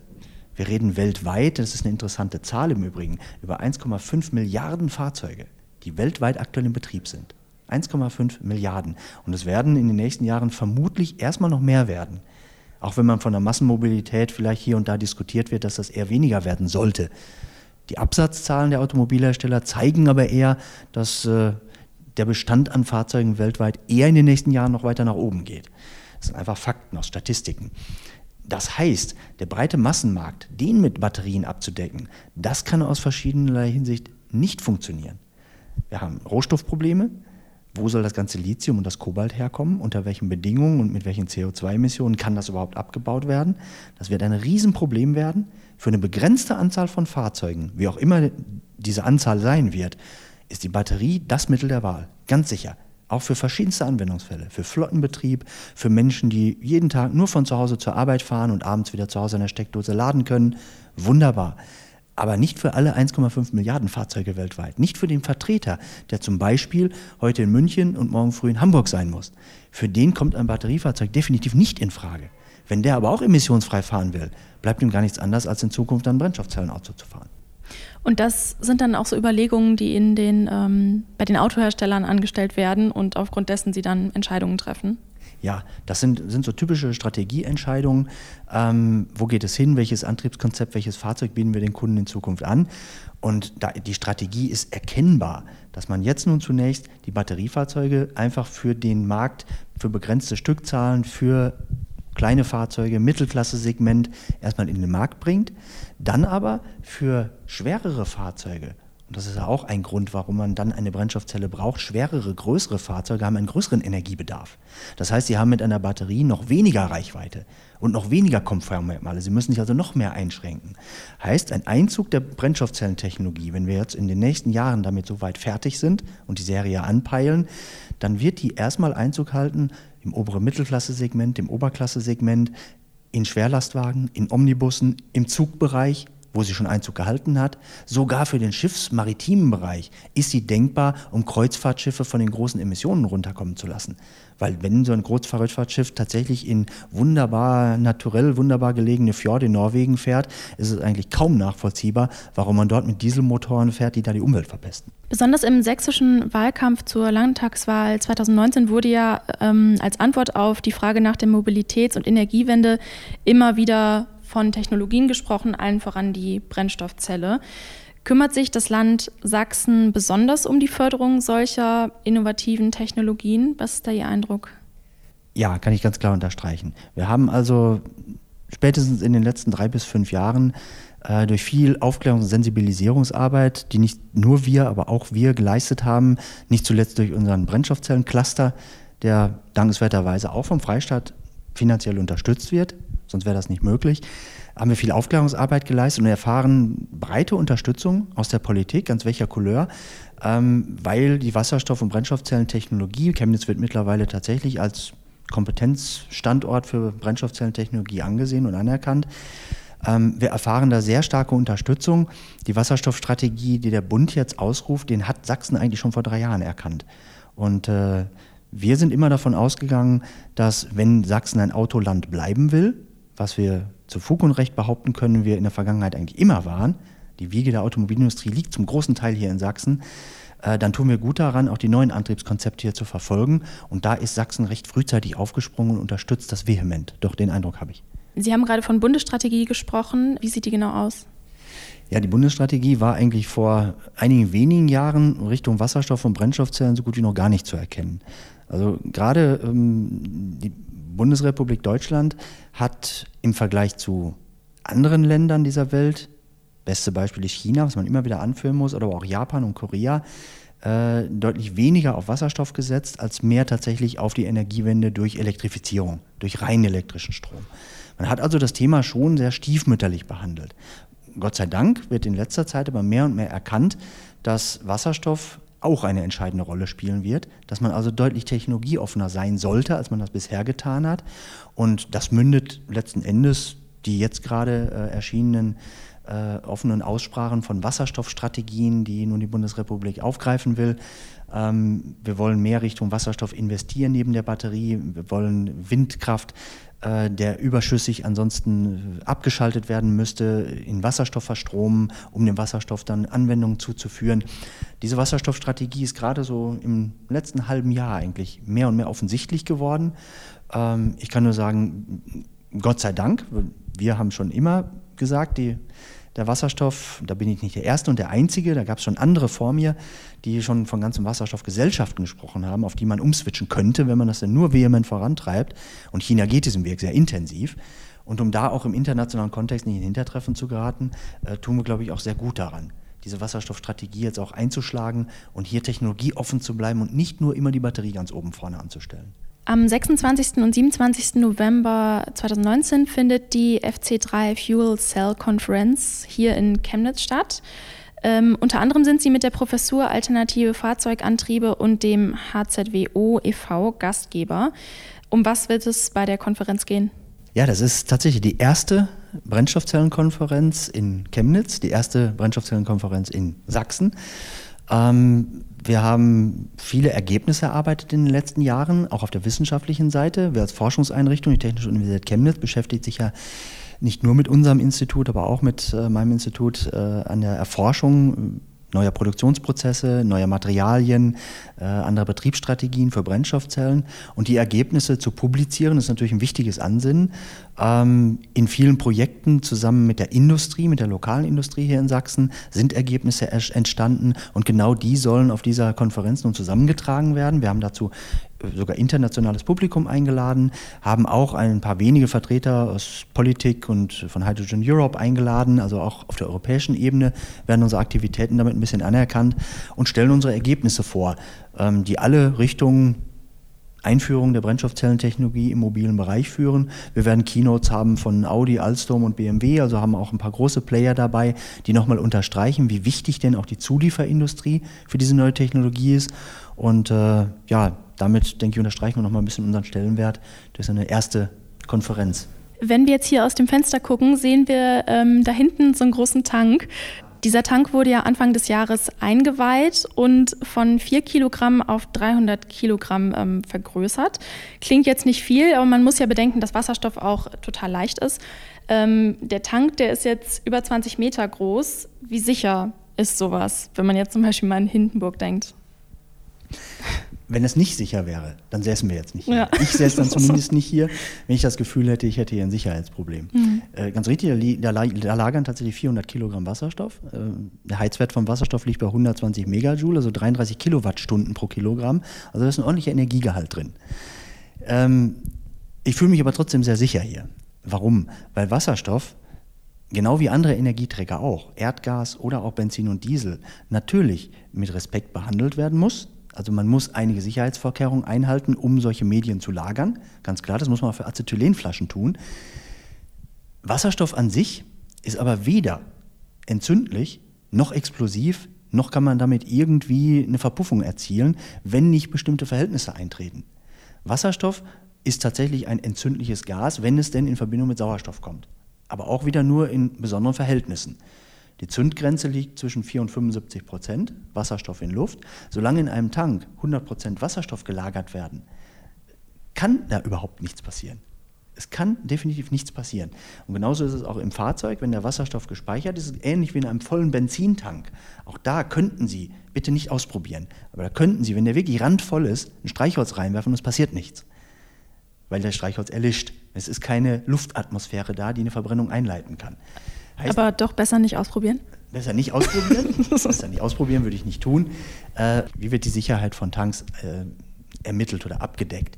S3: Wir reden weltweit, das ist eine interessante Zahl im Übrigen, über 1,5 Milliarden Fahrzeuge, die weltweit aktuell in Betrieb sind. 1,5 Milliarden. Und es werden in den nächsten Jahren vermutlich erstmal noch mehr werden. Auch wenn man von der Massenmobilität vielleicht hier und da diskutiert wird, dass das eher weniger werden sollte. Die Absatzzahlen der Automobilhersteller zeigen aber eher, dass äh, der Bestand an Fahrzeugen weltweit eher in den nächsten Jahren noch weiter nach oben geht. Das sind einfach Fakten aus Statistiken. Das heißt, der breite Massenmarkt, den mit Batterien abzudecken, das kann aus verschiedenerlei Hinsicht nicht funktionieren. Wir haben Rohstoffprobleme, wo soll das ganze Lithium und das Kobalt herkommen, unter welchen Bedingungen und mit welchen CO2-Emissionen kann das überhaupt abgebaut werden. Das wird ein Riesenproblem werden. Für eine begrenzte Anzahl von Fahrzeugen, wie auch immer diese Anzahl sein wird, ist die Batterie das Mittel der Wahl. Ganz sicher. Auch für verschiedenste Anwendungsfälle. Für Flottenbetrieb, für Menschen, die jeden Tag nur von zu Hause zur Arbeit fahren und abends wieder zu Hause in der Steckdose laden können. Wunderbar aber nicht für alle 1,5 Milliarden Fahrzeuge weltweit. Nicht für den Vertreter, der zum Beispiel heute in München und morgen früh in Hamburg sein muss. Für den kommt ein Batteriefahrzeug definitiv nicht in Frage. Wenn der aber auch emissionsfrei fahren will, bleibt ihm gar nichts anderes, als in Zukunft ein Brennstoffzellenauto zu fahren.
S2: Und das sind dann auch so Überlegungen, die in den, ähm, bei den Autoherstellern angestellt werden und aufgrund dessen sie dann Entscheidungen treffen?
S3: Ja, das sind, sind so typische Strategieentscheidungen. Ähm, wo geht es hin? Welches Antriebskonzept, welches Fahrzeug bieten wir den Kunden in Zukunft an? Und da, die Strategie ist erkennbar, dass man jetzt nun zunächst die Batteriefahrzeuge einfach für den Markt, für begrenzte Stückzahlen, für kleine Fahrzeuge, Mittelklasse-Segment erstmal in den Markt bringt, dann aber für schwerere Fahrzeuge und das ist ja auch ein Grund, warum man dann eine Brennstoffzelle braucht. Schwerere, größere Fahrzeuge haben einen größeren Energiebedarf. Das heißt, sie haben mit einer Batterie noch weniger Reichweite und noch weniger Komfortmerkmale. Sie müssen sich also noch mehr einschränken. Heißt, ein Einzug der Brennstoffzellentechnologie, wenn wir jetzt in den nächsten Jahren damit so weit fertig sind und die Serie anpeilen, dann wird die erstmal Einzug halten im oberen Mittelklasse-Segment, im Oberklasse-Segment, in Schwerlastwagen, in Omnibussen, im Zugbereich, wo sie schon Einzug gehalten hat. Sogar für den schiffsmaritimen Bereich ist sie denkbar, um Kreuzfahrtschiffe von den großen Emissionen runterkommen zu lassen. Weil wenn so ein Kreuzfahrtschiff tatsächlich in wunderbar, naturell wunderbar gelegene Fjorde in Norwegen fährt, ist es eigentlich kaum nachvollziehbar, warum man dort mit Dieselmotoren fährt, die da die Umwelt verpesten.
S2: Besonders im sächsischen Wahlkampf zur Landtagswahl 2019 wurde ja ähm, als Antwort auf die Frage nach der Mobilitäts- und Energiewende immer wieder von Technologien gesprochen, allen voran die Brennstoffzelle. Kümmert sich das Land Sachsen besonders um die Förderung solcher innovativen Technologien? Was ist da Ihr Eindruck?
S3: Ja, kann ich ganz klar unterstreichen. Wir haben also spätestens in den letzten drei bis fünf Jahren äh, durch viel Aufklärungs- und Sensibilisierungsarbeit, die nicht nur wir, aber auch wir geleistet haben, nicht zuletzt durch unseren Brennstoffzellencluster, der dankenswerterweise auch vom Freistaat finanziell unterstützt wird, sonst wäre das nicht möglich, haben wir viel Aufklärungsarbeit geleistet und erfahren breite Unterstützung aus der Politik, ganz welcher Couleur, ähm, weil die Wasserstoff- und Brennstoffzellentechnologie, Chemnitz wird mittlerweile tatsächlich als Kompetenzstandort für Brennstoffzellentechnologie angesehen und anerkannt. Ähm, wir erfahren da sehr starke Unterstützung. Die Wasserstoffstrategie, die der Bund jetzt ausruft, den hat Sachsen eigentlich schon vor drei Jahren erkannt. Und äh, wir sind immer davon ausgegangen, dass wenn Sachsen ein Autoland bleiben will, was wir zu Fug und Recht behaupten können, wir in der Vergangenheit eigentlich immer waren, die Wiege der Automobilindustrie liegt zum großen Teil hier in Sachsen, äh, dann tun wir gut daran, auch die neuen Antriebskonzepte hier zu verfolgen. Und da ist Sachsen recht frühzeitig aufgesprungen und unterstützt das vehement. Doch den Eindruck habe ich.
S2: Sie haben gerade von Bundesstrategie gesprochen. Wie sieht die genau aus?
S3: Ja, die Bundesstrategie war eigentlich vor einigen wenigen Jahren Richtung Wasserstoff und Brennstoffzellen so gut wie noch gar nicht zu erkennen. Also gerade ähm, die Bundesrepublik Deutschland hat im Vergleich zu anderen Ländern dieser Welt, beste Beispiel ist China, was man immer wieder anführen muss, oder auch Japan und Korea, äh, deutlich weniger auf Wasserstoff gesetzt, als mehr tatsächlich auf die Energiewende durch Elektrifizierung, durch rein elektrischen Strom. Man hat also das Thema schon sehr stiefmütterlich behandelt. Gott sei Dank wird in letzter Zeit aber mehr und mehr erkannt, dass Wasserstoff auch eine entscheidende Rolle spielen wird, dass man also deutlich technologieoffener sein sollte, als man das bisher getan hat. Und das mündet letzten Endes die jetzt gerade äh, erschienenen äh, offenen Aussprachen von Wasserstoffstrategien, die nun die Bundesrepublik aufgreifen will. Ähm, wir wollen mehr Richtung Wasserstoff investieren neben der Batterie. Wir wollen Windkraft äh, der überschüssig ansonsten abgeschaltet werden müsste, in Wasserstoff verstromen, um dem Wasserstoff dann Anwendungen zuzuführen. Diese Wasserstoffstrategie ist gerade so im letzten halben Jahr eigentlich mehr und mehr offensichtlich geworden. Ähm, ich kann nur sagen, Gott sei Dank, wir haben schon immer gesagt, die der Wasserstoff, da bin ich nicht der Erste und der Einzige, da gab es schon andere vor mir, die schon von ganzen Wasserstoffgesellschaften gesprochen haben, auf die man umswitchen könnte, wenn man das dann nur vehement vorantreibt. Und China geht diesem Weg sehr intensiv. Und um da auch im internationalen Kontext nicht in Hintertreffen zu geraten, äh, tun wir, glaube ich, auch sehr gut daran, diese Wasserstoffstrategie jetzt auch einzuschlagen und hier technologieoffen zu bleiben und nicht nur immer die Batterie ganz oben vorne anzustellen.
S2: Am 26. und 27. November 2019 findet die FC3 Fuel Cell Conference hier in Chemnitz statt. Ähm, unter anderem sind sie mit der Professur Alternative Fahrzeugantriebe und dem HZWO e.V. Gastgeber. Um was wird es bei der Konferenz gehen?
S3: Ja, das ist tatsächlich die erste Brennstoffzellenkonferenz in Chemnitz, die erste Brennstoffzellenkonferenz in Sachsen. Ähm, wir haben viele Ergebnisse erarbeitet in den letzten Jahren, auch auf der wissenschaftlichen Seite. Wir als Forschungseinrichtung, die Technische Universität Chemnitz, beschäftigt sich ja nicht nur mit unserem Institut, aber auch mit äh, meinem Institut äh, an der Erforschung neuer Produktionsprozesse, neuer Materialien, äh, anderer Betriebsstrategien für Brennstoffzellen. Und die Ergebnisse zu publizieren, ist natürlich ein wichtiges Ansinnen. Ähm, in vielen Projekten zusammen mit der Industrie, mit der lokalen Industrie hier in Sachsen, sind Ergebnisse entstanden und genau die sollen auf dieser Konferenz nun zusammengetragen werden. Wir haben dazu sogar internationales Publikum eingeladen, haben auch ein paar wenige Vertreter aus Politik und von Hydrogen Europe eingeladen, also auch auf der europäischen Ebene werden unsere Aktivitäten damit ein bisschen anerkannt und stellen unsere Ergebnisse vor, ähm, die alle Richtung Einführung der Brennstoffzellentechnologie im mobilen Bereich führen. Wir werden Keynotes haben von Audi, Alstom und BMW, also haben auch ein paar große Player dabei, die nochmal unterstreichen, wie wichtig denn auch die Zulieferindustrie für diese neue Technologie ist. Und äh, ja, damit, denke ich, unterstreichen wir nochmal ein bisschen unseren Stellenwert durch eine erste Konferenz.
S2: Wenn wir jetzt hier aus dem Fenster gucken, sehen wir ähm, da hinten so einen großen Tank. Dieser Tank wurde ja Anfang des Jahres eingeweiht und von 4 Kilogramm auf 300 Kilogramm ähm, vergrößert. Klingt jetzt nicht viel, aber man muss ja bedenken, dass Wasserstoff auch total leicht ist. Ähm, der Tank, der ist jetzt über 20 Meter groß. Wie sicher ist sowas, wenn man jetzt zum Beispiel mal an Hindenburg denkt?
S3: Wenn es nicht sicher wäre, dann säßen wir jetzt nicht hier. Ja. Ich säße dann <laughs> zumindest nicht hier, wenn ich das Gefühl hätte, ich hätte hier ein Sicherheitsproblem. Mhm. Äh, ganz richtig, da, da, lagern tatsächlich 400 Kilogramm Wasserstoff. Äh, der Heizwert vom Wasserstoff liegt bei 120 Megajoule, also 33 Kilowattstunden pro Kilogramm. Also da ist ein ordentlicher Energiegehalt drin. Ähm, ich fühle mich aber trotzdem sehr sicher hier. Warum? Weil Wasserstoff genau wie andere Energieträger auch, Erdgas oder auch Benzin und Diesel, natürlich mit Respekt behandelt werden muss. Also man muss einige Sicherheitsvorkehrungen einhalten, um solche Medien zu lagern. Ganz klar, das muss man auch für Acetylenflaschen tun. Wasserstoff an sich ist aber weder entzündlich noch explosiv, noch kann man damit irgendwie eine Verpuffung erzielen, wenn nicht bestimmte Verhältnisse eintreten. Wasserstoff ist tatsächlich ein entzündliches Gas, wenn es denn in Verbindung mit Sauerstoff kommt. Aber auch wieder nur in besonderen Verhältnissen. Die Zündgrenze liegt zwischen 4 und 75 Prozent Wasserstoff in Luft. Solange in einem Tank 100 Prozent Wasserstoff gelagert werden, kann da überhaupt nichts passieren. Es kann definitiv nichts passieren. Und genauso ist es auch im Fahrzeug, wenn der Wasserstoff gespeichert ist, ist ähnlich wie in einem vollen Benzintank. Auch da könnten Sie, bitte nicht ausprobieren, aber da könnten Sie, wenn der wirklich randvoll ist, ein Streichholz reinwerfen und es passiert nichts. Weil der Streichholz erlischt. Es ist keine Luftatmosphäre da, die eine Verbrennung einleiten kann.
S2: Heißt, Aber doch besser nicht ausprobieren?
S3: Besser nicht ausprobieren. <laughs> besser nicht ausprobieren würde ich nicht tun. Äh, wie wird die Sicherheit von Tanks äh, ermittelt oder abgedeckt?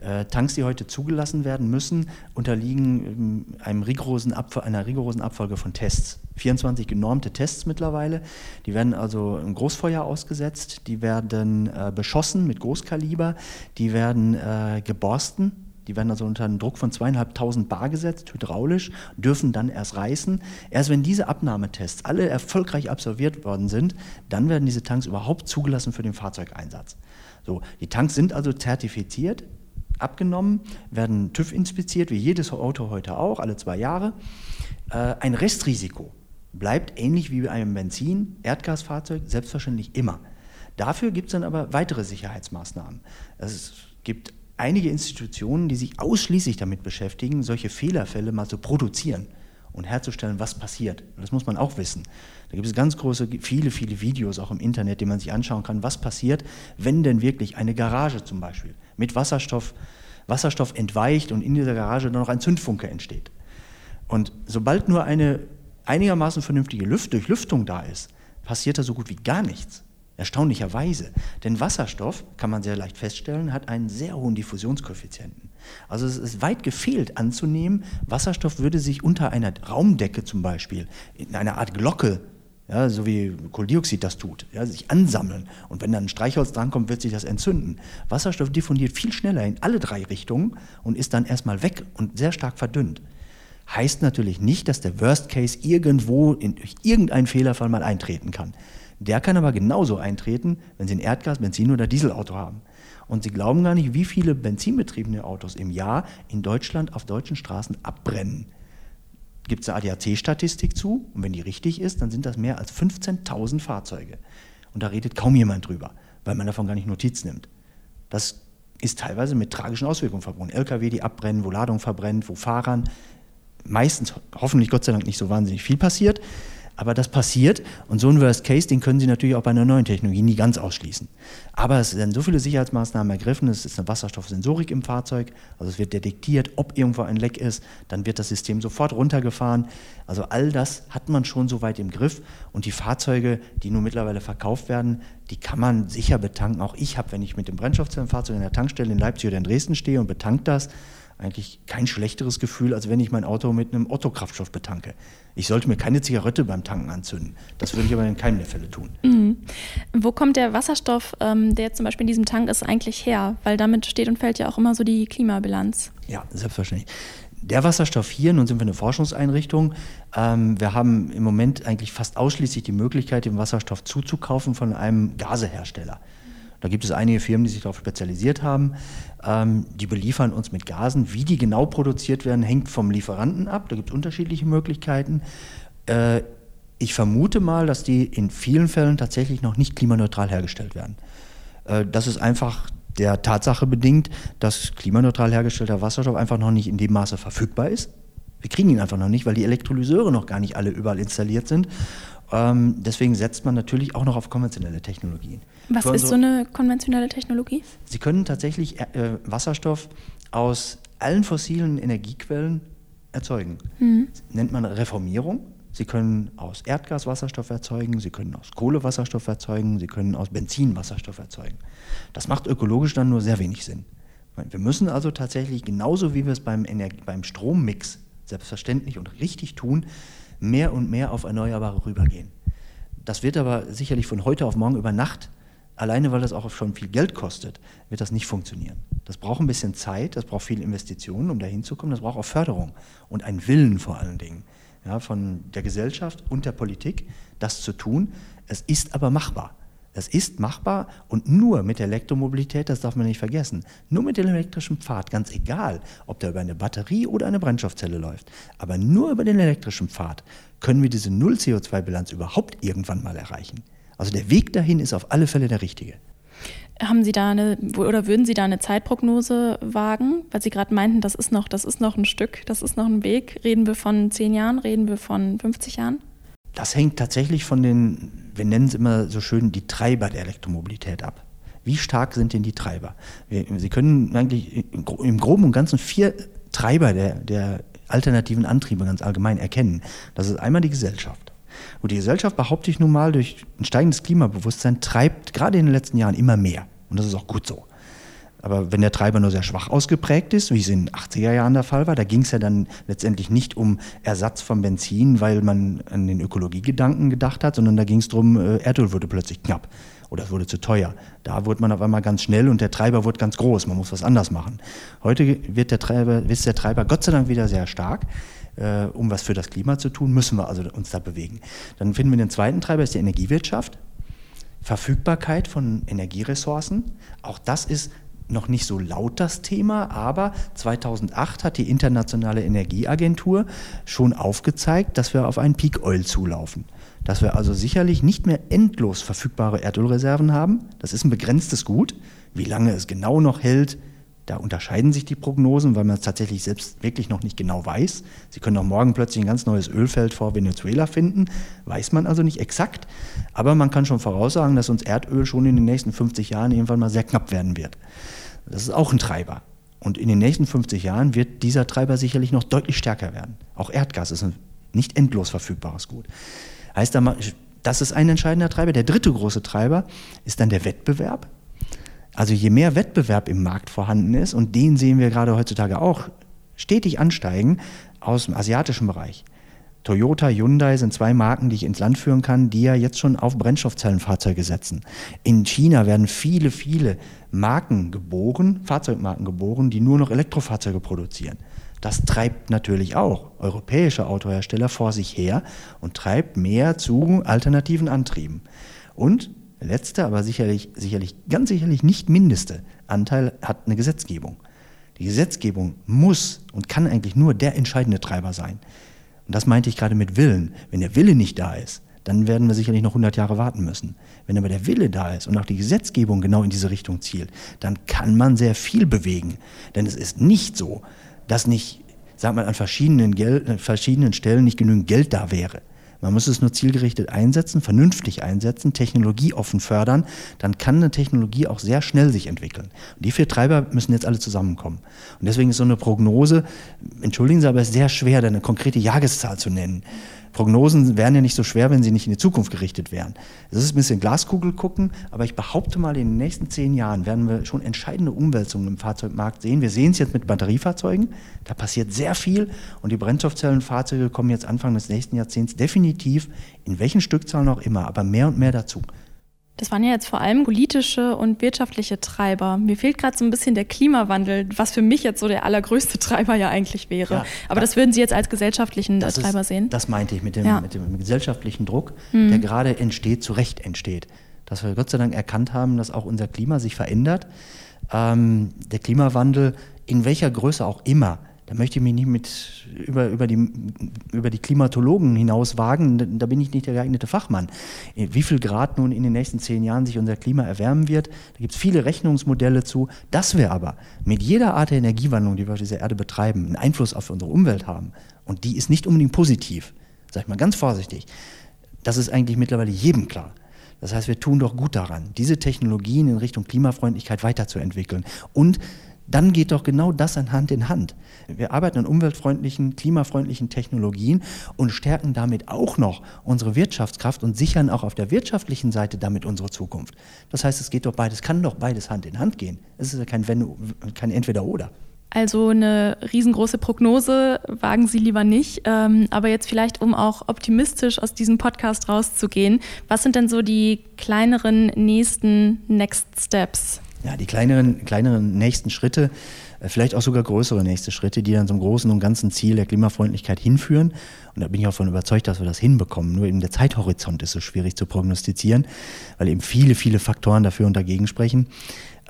S3: Äh, Tanks, die heute zugelassen werden müssen, unterliegen ähm, einem rigorosen einer rigorosen Abfolge von Tests. 24 genormte Tests mittlerweile. Die werden also im Großfeuer ausgesetzt, die werden äh, beschossen mit Großkaliber, die werden äh, geborsten die werden also unter einen Druck von zweieinhalbtausend Bar gesetzt, hydraulisch, dürfen dann erst reißen. Erst wenn diese Abnahmetests alle erfolgreich absolviert worden sind, dann werden diese Tanks überhaupt zugelassen für den Fahrzeugeinsatz. So, die Tanks sind also zertifiziert, abgenommen, werden TÜV inspiziert, wie jedes Auto heute auch, alle zwei Jahre. Äh, ein Restrisiko bleibt ähnlich wie bei einem Benzin, Erdgasfahrzeug, selbstverständlich immer. Dafür gibt es dann aber weitere Sicherheitsmaßnahmen. Es gibt einige Institutionen, die sich ausschließlich damit beschäftigen, solche Fehlerfälle mal zu produzieren und herzustellen, was passiert. Das muss man auch wissen. Da gibt es ganz große, viele, viele Videos auch im Internet, die man sich anschauen kann, was passiert, wenn denn wirklich eine Garage zum Beispiel mit Wasserstoff, Wasserstoff entweicht und in dieser Garage dann noch ein Zündfunke entsteht. Und sobald nur eine einigermaßen vernünftige Lüft Durchlüftung da ist, passiert da so gut wie gar nichts. Erstaunlicherweise. Denn Wasserstoff, kann man sehr leicht feststellen, hat einen sehr hohen Diffusionskoeffizienten. Also es ist weit gefehlt anzunehmen, Wasserstoff würde sich unter einer Raumdecke zum Beispiel, in einer Art Glocke, ja, so wie Kohlendioxid das tut, ja, sich ansammeln. Und wenn dann ein Streichholz drankommt, wird sich das entzünden. Wasserstoff diffundiert viel schneller in alle drei Richtungen und ist dann erstmal weg und sehr stark verdünnt. Heißt natürlich nicht, dass der Worst Case irgendwo in, durch irgendeinen Fehlerfall mal eintreten kann. Der kann aber genauso eintreten, wenn Sie ein Erdgas-, Benzin- oder Dieselauto haben. Und Sie glauben gar nicht, wie viele benzinbetriebene Autos im Jahr in Deutschland auf deutschen Straßen abbrennen. Gibt es eine ADAC-Statistik zu? Und wenn die richtig ist, dann sind das mehr als 15.000 Fahrzeuge. Und da redet kaum jemand drüber, weil man davon gar nicht Notiz nimmt. Das ist teilweise mit tragischen Auswirkungen verbunden. Lkw, die abbrennen, wo Ladung verbrennt, wo Fahrern meistens, hoffentlich Gott sei Dank nicht so wahnsinnig viel passiert, Aber das passiert und so ein Worst Case, den können Sie natürlich auch bei einer neuen Technologie nie ganz ausschließen. Aber es werden so viele Sicherheitsmaßnahmen ergriffen, es ist eine Wasserstoffsensorik im Fahrzeug, also es wird detektiert, ob irgendwo ein Leck ist, dann wird das System sofort runtergefahren. Also all das hat man schon so weit im Griff und die Fahrzeuge, die nun mittlerweile verkauft werden, die kann man sicher betanken. Auch ich habe, wenn ich mit dem Brennstoffzellenfahrzeug in der Tankstelle in Leipzig oder in Dresden stehe und betankt das, eigentlich kein schlechteres Gefühl, als wenn ich mein Auto mit einem Otto-Kraftstoff betanke. Ich sollte mir keine Zigarette beim Tanken anzünden. Das würde ich aber in keinem der Fälle tun.
S2: Mhm. Wo kommt der Wasserstoff, ähm, der zum Beispiel in diesem Tank ist, eigentlich her? Weil damit steht und fällt ja auch immer so die Klimabilanz.
S3: Ja, selbstverständlich. Der Wasserstoff hier, nun sind wir eine Forschungseinrichtung. Ähm, wir haben im Moment eigentlich fast ausschließlich die Möglichkeit, den Wasserstoff zuzukaufen von einem Gasehersteller. Da gibt es einige Firmen, die sich darauf spezialisiert haben. Ähm, die beliefern uns mit Gasen. Wie die genau produziert werden, hängt vom Lieferanten ab. Da gibt es unterschiedliche Möglichkeiten. Äh, ich vermute mal, dass die in vielen Fällen tatsächlich noch nicht klimaneutral hergestellt werden. Äh, das ist einfach der Tatsache bedingt, dass klimaneutral hergestellter Wasserstoff einfach noch nicht in dem Maße verfügbar ist. Wir kriegen ihn einfach noch nicht, weil die Elektrolyseure noch gar nicht alle überall installiert sind. Ähm, deswegen setzt man natürlich auch noch auf konventionelle Technologien.
S2: Was ist so eine konventionelle Technologie?
S3: Sie können tatsächlich äh, Wasserstoff aus allen fossilen Energiequellen erzeugen. Mhm. Nennt man Reformierung. Sie können aus Erdgas Wasserstoff erzeugen, Sie können aus Kohle Wasserstoff erzeugen, Sie können aus Benzin Wasserstoff erzeugen. Das macht ökologisch dann nur sehr wenig Sinn. Wir müssen also tatsächlich, genauso wie wir es beim, Energie, beim Strommix selbstverständlich und richtig tun, mehr und mehr auf Erneuerbare rübergehen. Das wird aber sicherlich von heute auf morgen über Nacht, alleine weil das auch schon viel Geld kostet, wird das nicht funktionieren. Das braucht ein bisschen Zeit, das braucht viel Investitionen, um dahin zu kommen, das braucht auch Förderung und einen Willen vor allen Dingen ja, von der Gesellschaft und der Politik, das zu tun. Es ist aber machbar. Das ist machbar und nur mit der Elektromobilität, das darf man nicht vergessen, nur mit dem elektrischen Pfad, ganz egal, ob der über eine Batterie oder eine Brennstoffzelle läuft, aber nur über den elektrischen Pfad können wir diese Null-CO2-Bilanz überhaupt irgendwann mal erreichen. Also der Weg dahin ist auf alle Fälle der richtige.
S2: Haben Sie da eine oder würden Sie da eine Zeitprognose wagen? Weil Sie gerade meinten, das ist noch, das ist noch ein Stück, das ist noch ein Weg. Reden wir von zehn Jahren, reden wir von 50 Jahren?
S3: Das hängt tatsächlich von den, wir nennen es immer so schön, die Treiber der Elektromobilität ab. Wie stark sind denn die Treiber? Sie können eigentlich im Groben und Ganzen vier Treiber der, der alternativen Antriebe ganz allgemein erkennen. Das ist einmal die Gesellschaft. Und die Gesellschaft, behaupte ich nun mal, durch ein steigendes Klimabewusstsein treibt gerade in den letzten Jahren immer mehr. Und das ist auch gut so. Aber wenn der Treiber nur sehr schwach ausgeprägt ist, wie es in den 80er Jahren der Fall war, da ging es ja dann letztendlich nicht um Ersatz von Benzin, weil man an den Ökologiegedanken gedacht hat, sondern da ging es darum, äh, Erdöl wurde plötzlich knapp oder es wurde zu teuer. Da wurde man auf einmal ganz schnell und der Treiber wurde ganz groß. Man muss was anders machen. Heute wird der Treiber, ist der Treiber Gott sei Dank wieder sehr stark. Äh, um was für das Klima zu tun, müssen wir also uns da bewegen. Dann finden wir den zweiten Treiber, ist die Energiewirtschaft. Verfügbarkeit von Energieressourcen. Auch das ist noch nicht so laut das Thema, aber 2008 hat die Internationale Energieagentur schon aufgezeigt, dass wir auf einen Peak Oil zulaufen. Dass wir also sicherlich nicht mehr endlos verfügbare Erdölreserven haben. Das ist ein begrenztes Gut. Wie lange es genau noch hält, da unterscheiden sich die Prognosen, weil man es tatsächlich selbst wirklich noch nicht genau weiß. Sie können auch morgen plötzlich ein ganz neues Ölfeld vor Venezuela finden, weiß man also nicht exakt. Aber man kann schon voraussagen, dass uns Erdöl schon in den nächsten 50 Jahren irgendwann mal sehr knapp werden wird. Das ist auch ein Treiber. Und in den nächsten 50 Jahren wird dieser Treiber sicherlich noch deutlich stärker werden. Auch Erdgas ist ein nicht endlos verfügbares Gut. Heißt, das ist ein entscheidender Treiber. Der dritte große Treiber ist dann der Wettbewerb. Also je mehr Wettbewerb im Markt vorhanden ist, und den sehen wir gerade heutzutage auch stetig ansteigen aus dem asiatischen Bereich, Toyota, Hyundai sind zwei Marken, die ich ins Land führen kann, die ja jetzt schon auf Brennstoffzellenfahrzeuge setzen. In China werden viele, viele Marken geboren, Fahrzeugmarken geboren, die nur noch Elektrofahrzeuge produzieren. Das treibt natürlich auch europäische Autohersteller vor sich her und treibt mehr zu alternativen Antrieben. Und letzter, aber sicherlich, sicherlich, ganz sicherlich nicht mindeste Anteil hat eine Gesetzgebung. Die Gesetzgebung muss und kann eigentlich nur der entscheidende Treiber sein. Und das meinte ich gerade mit Willen. Wenn der Wille nicht da ist, dann werden wir sicherlich noch 100 Jahre warten müssen. Wenn aber der Wille da ist und auch die Gesetzgebung genau in diese Richtung zielt, dann kann man sehr viel bewegen. Denn es ist nicht so, dass nicht, sag mal, an verschiedenen, Gel verschiedenen Stellen nicht genügend Geld da wäre. Man muss es nur zielgerichtet einsetzen, vernünftig einsetzen, technologieoffen fördern. Dann kann eine Technologie auch sehr schnell sich entwickeln. Und die vier Treiber müssen jetzt alle zusammenkommen. Und deswegen ist so eine Prognose, entschuldigen Sie, aber es ist sehr schwer, da eine konkrete Jahreszahl zu nennen. Prognosen wären ja nicht so schwer, wenn sie nicht in die Zukunft gerichtet wären. Es ist ein bisschen Glaskugel gucken, aber ich behaupte mal, in den nächsten zehn Jahren werden wir schon entscheidende Umwälzungen im Fahrzeugmarkt sehen. Wir sehen es jetzt mit Batteriefahrzeugen, da passiert sehr viel und die Brennstoffzellenfahrzeuge kommen jetzt Anfang des nächsten Jahrzehnts definitiv, in welchen Stückzahlen auch immer, aber mehr und mehr dazu.
S2: Das waren ja jetzt vor allem politische und wirtschaftliche Treiber. Mir fehlt gerade so ein bisschen der Klimawandel, was für mich jetzt so der allergrößte <laughs> Treiber ja eigentlich wäre. Ja, Aber das würden Sie jetzt als gesellschaftlichen
S3: das
S2: Treiber
S3: ist,
S2: sehen?
S3: Das meinte ich mit dem, ja. mit dem gesellschaftlichen Druck, mhm. der gerade entsteht, zu Recht entsteht. Dass wir Gott sei Dank erkannt haben, dass auch unser Klima sich verändert. Ähm, der Klimawandel, in welcher Größe auch immer, da möchte ich mich nicht mit über, über, die, über die Klimatologen hinaus wagen. Da bin ich nicht der geeignete Fachmann. Wie viel Grad nun in den nächsten zehn Jahren sich unser Klima erwärmen wird, da gibt es viele Rechnungsmodelle zu. Dass wir aber mit jeder Art der Energiewandlung, die wir auf dieser Erde betreiben, einen Einfluss auf unsere Umwelt haben. Und die ist nicht unbedingt positiv, sag ich mal ganz vorsichtig. Das ist eigentlich mittlerweile jedem klar. Das heißt, wir tun doch gut daran, diese Technologien in Richtung Klimafreundlichkeit weiterzuentwickeln und dann geht doch genau das an Hand in Hand. Wir arbeiten an umweltfreundlichen, klimafreundlichen Technologien und stärken damit auch noch unsere Wirtschaftskraft und sichern auch auf der wirtschaftlichen Seite damit unsere Zukunft. Das heißt, es geht doch beides, kann doch beides Hand in Hand gehen. Es ist ja kein, Wenn, kein Entweder-Oder.
S2: Also eine riesengroße Prognose wagen Sie lieber nicht. Ähm, aber jetzt vielleicht, um auch optimistisch aus diesem Podcast rauszugehen, was sind denn so die kleineren nächsten Next Steps?
S3: Ja, die kleineren, kleineren nächsten Schritte, äh, vielleicht auch sogar größere nächste Schritte, die dann zum großen und ganzen Ziel der Klimafreundlichkeit hinführen. Und da bin ich auch davon überzeugt, dass wir das hinbekommen. Nur eben der Zeithorizont ist so schwierig zu prognostizieren, weil eben viele, viele Faktoren dafür und dagegen sprechen.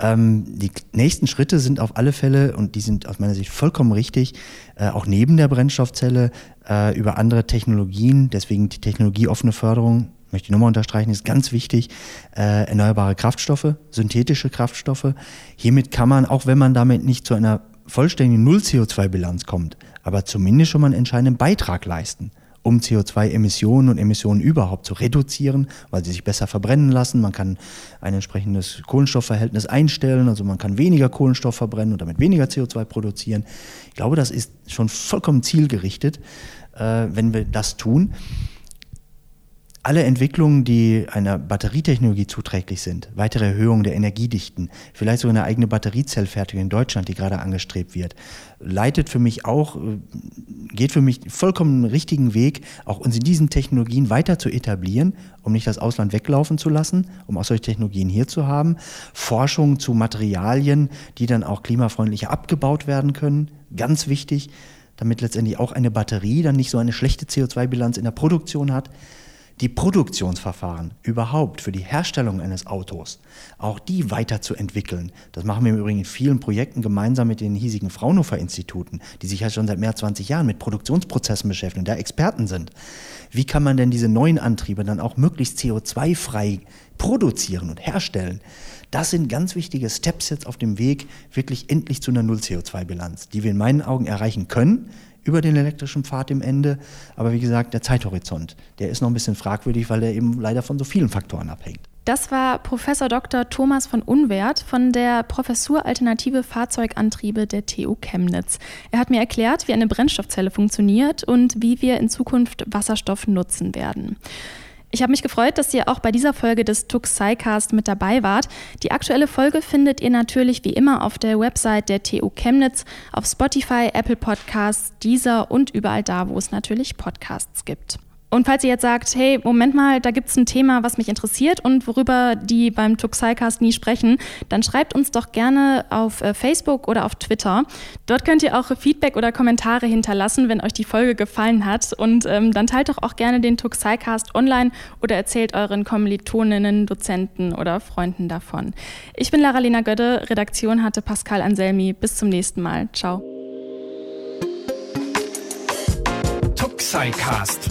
S3: Ähm, die nächsten Schritte sind auf alle Fälle, und die sind aus meiner Sicht vollkommen richtig, äh, auch neben der Brennstoffzelle äh, über andere Technologien, deswegen die technologieoffene Förderung möchte ich nochmal unterstreichen, ist ganz wichtig, äh, erneuerbare Kraftstoffe, synthetische Kraftstoffe. Hiermit kann man, auch wenn man damit nicht zu einer vollständigen Null-CO2-Bilanz kommt, aber zumindest schon mal einen entscheidenden Beitrag leisten, um CO2-Emissionen und Emissionen überhaupt zu reduzieren, weil sie sich besser verbrennen lassen. Man kann ein entsprechendes Kohlenstoffverhältnis einstellen, also man kann weniger Kohlenstoff verbrennen und damit weniger CO2 produzieren. Ich glaube, das ist schon vollkommen zielgerichtet, äh, wenn wir das tun alle Entwicklungen, die einer Batterietechnologie zuträglich sind, weitere Erhöhung der Energiedichten, vielleicht sogar eine eigene Batteriezellfertigung in Deutschland, die gerade angestrebt wird, leitet für mich auch, äh, geht für mich vollkommen richtigen Weg, auch uns in diesen Technologien weiter zu etablieren, um nicht das Ausland weglaufen zu lassen, um auch solche Technologien hier zu haben. Forschung zu Materialien, die dann auch klimafreundlicher abgebaut werden können, ganz wichtig, damit letztendlich auch eine Batterie dann nicht so eine schlechte CO2-Bilanz in der Produktion hat die Produktionsverfahren überhaupt für die Herstellung eines Autos, auch die weiterzuentwickeln. Das machen wir im Übrigen in vielen Projekten gemeinsam mit den hiesigen Fraunhofer-Instituten, die sich ja schon seit mehr als 20 Jahren mit Produktionsprozessen beschäftigen und da Experten sind. Wie kann man denn diese neuen Antriebe dann auch möglichst CO2-frei produzieren und herstellen? Das sind ganz wichtige Steps jetzt auf dem Weg wirklich endlich zu einer Null-CO2-Bilanz, die wir in meinen Augen erreichen können, über den elektrischen Pfad im Ende. Aber wie gesagt, der Zeithorizont, der ist noch ein bisschen fragwürdig, weil er eben leider von so vielen Faktoren abhängt.
S2: Das war Professor Dr. Thomas von Unwert von der Professur Alternative Fahrzeugantriebe der TU Chemnitz. Er hat mir erklärt, wie eine Brennstoffzelle funktioniert und wie wir in Zukunft Wasserstoff nutzen werden. Ich habe mich gefreut, dass ihr auch bei dieser Folge des Tuxicast mit dabei wart. Die aktuelle Folge findet ihr natürlich wie immer auf der Website der TU Chemnitz, auf Spotify, Apple Podcasts, Deezer und überall da, wo es natürlich Podcasts gibt. Und falls ihr jetzt sagt, hey, Moment mal, da gibt es ein Thema, was mich interessiert und worüber die beim Tuxicast nie sprechen, dann schreibt uns doch gerne auf äh, Facebook oder auf Twitter. Dort könnt ihr auch Feedback oder Kommentare hinterlassen, wenn euch die Folge gefallen hat. Und ähm, dann teilt doch auch gerne den Tuxicast online oder erzählt euren Kommilitoninnen, Dozenten oder Freunden davon. Ich bin Lara-Lena Gödde, Redaktion hatte Pascal Anselmi. Bis zum nächsten Mal. Ciao.
S1: Tuxicast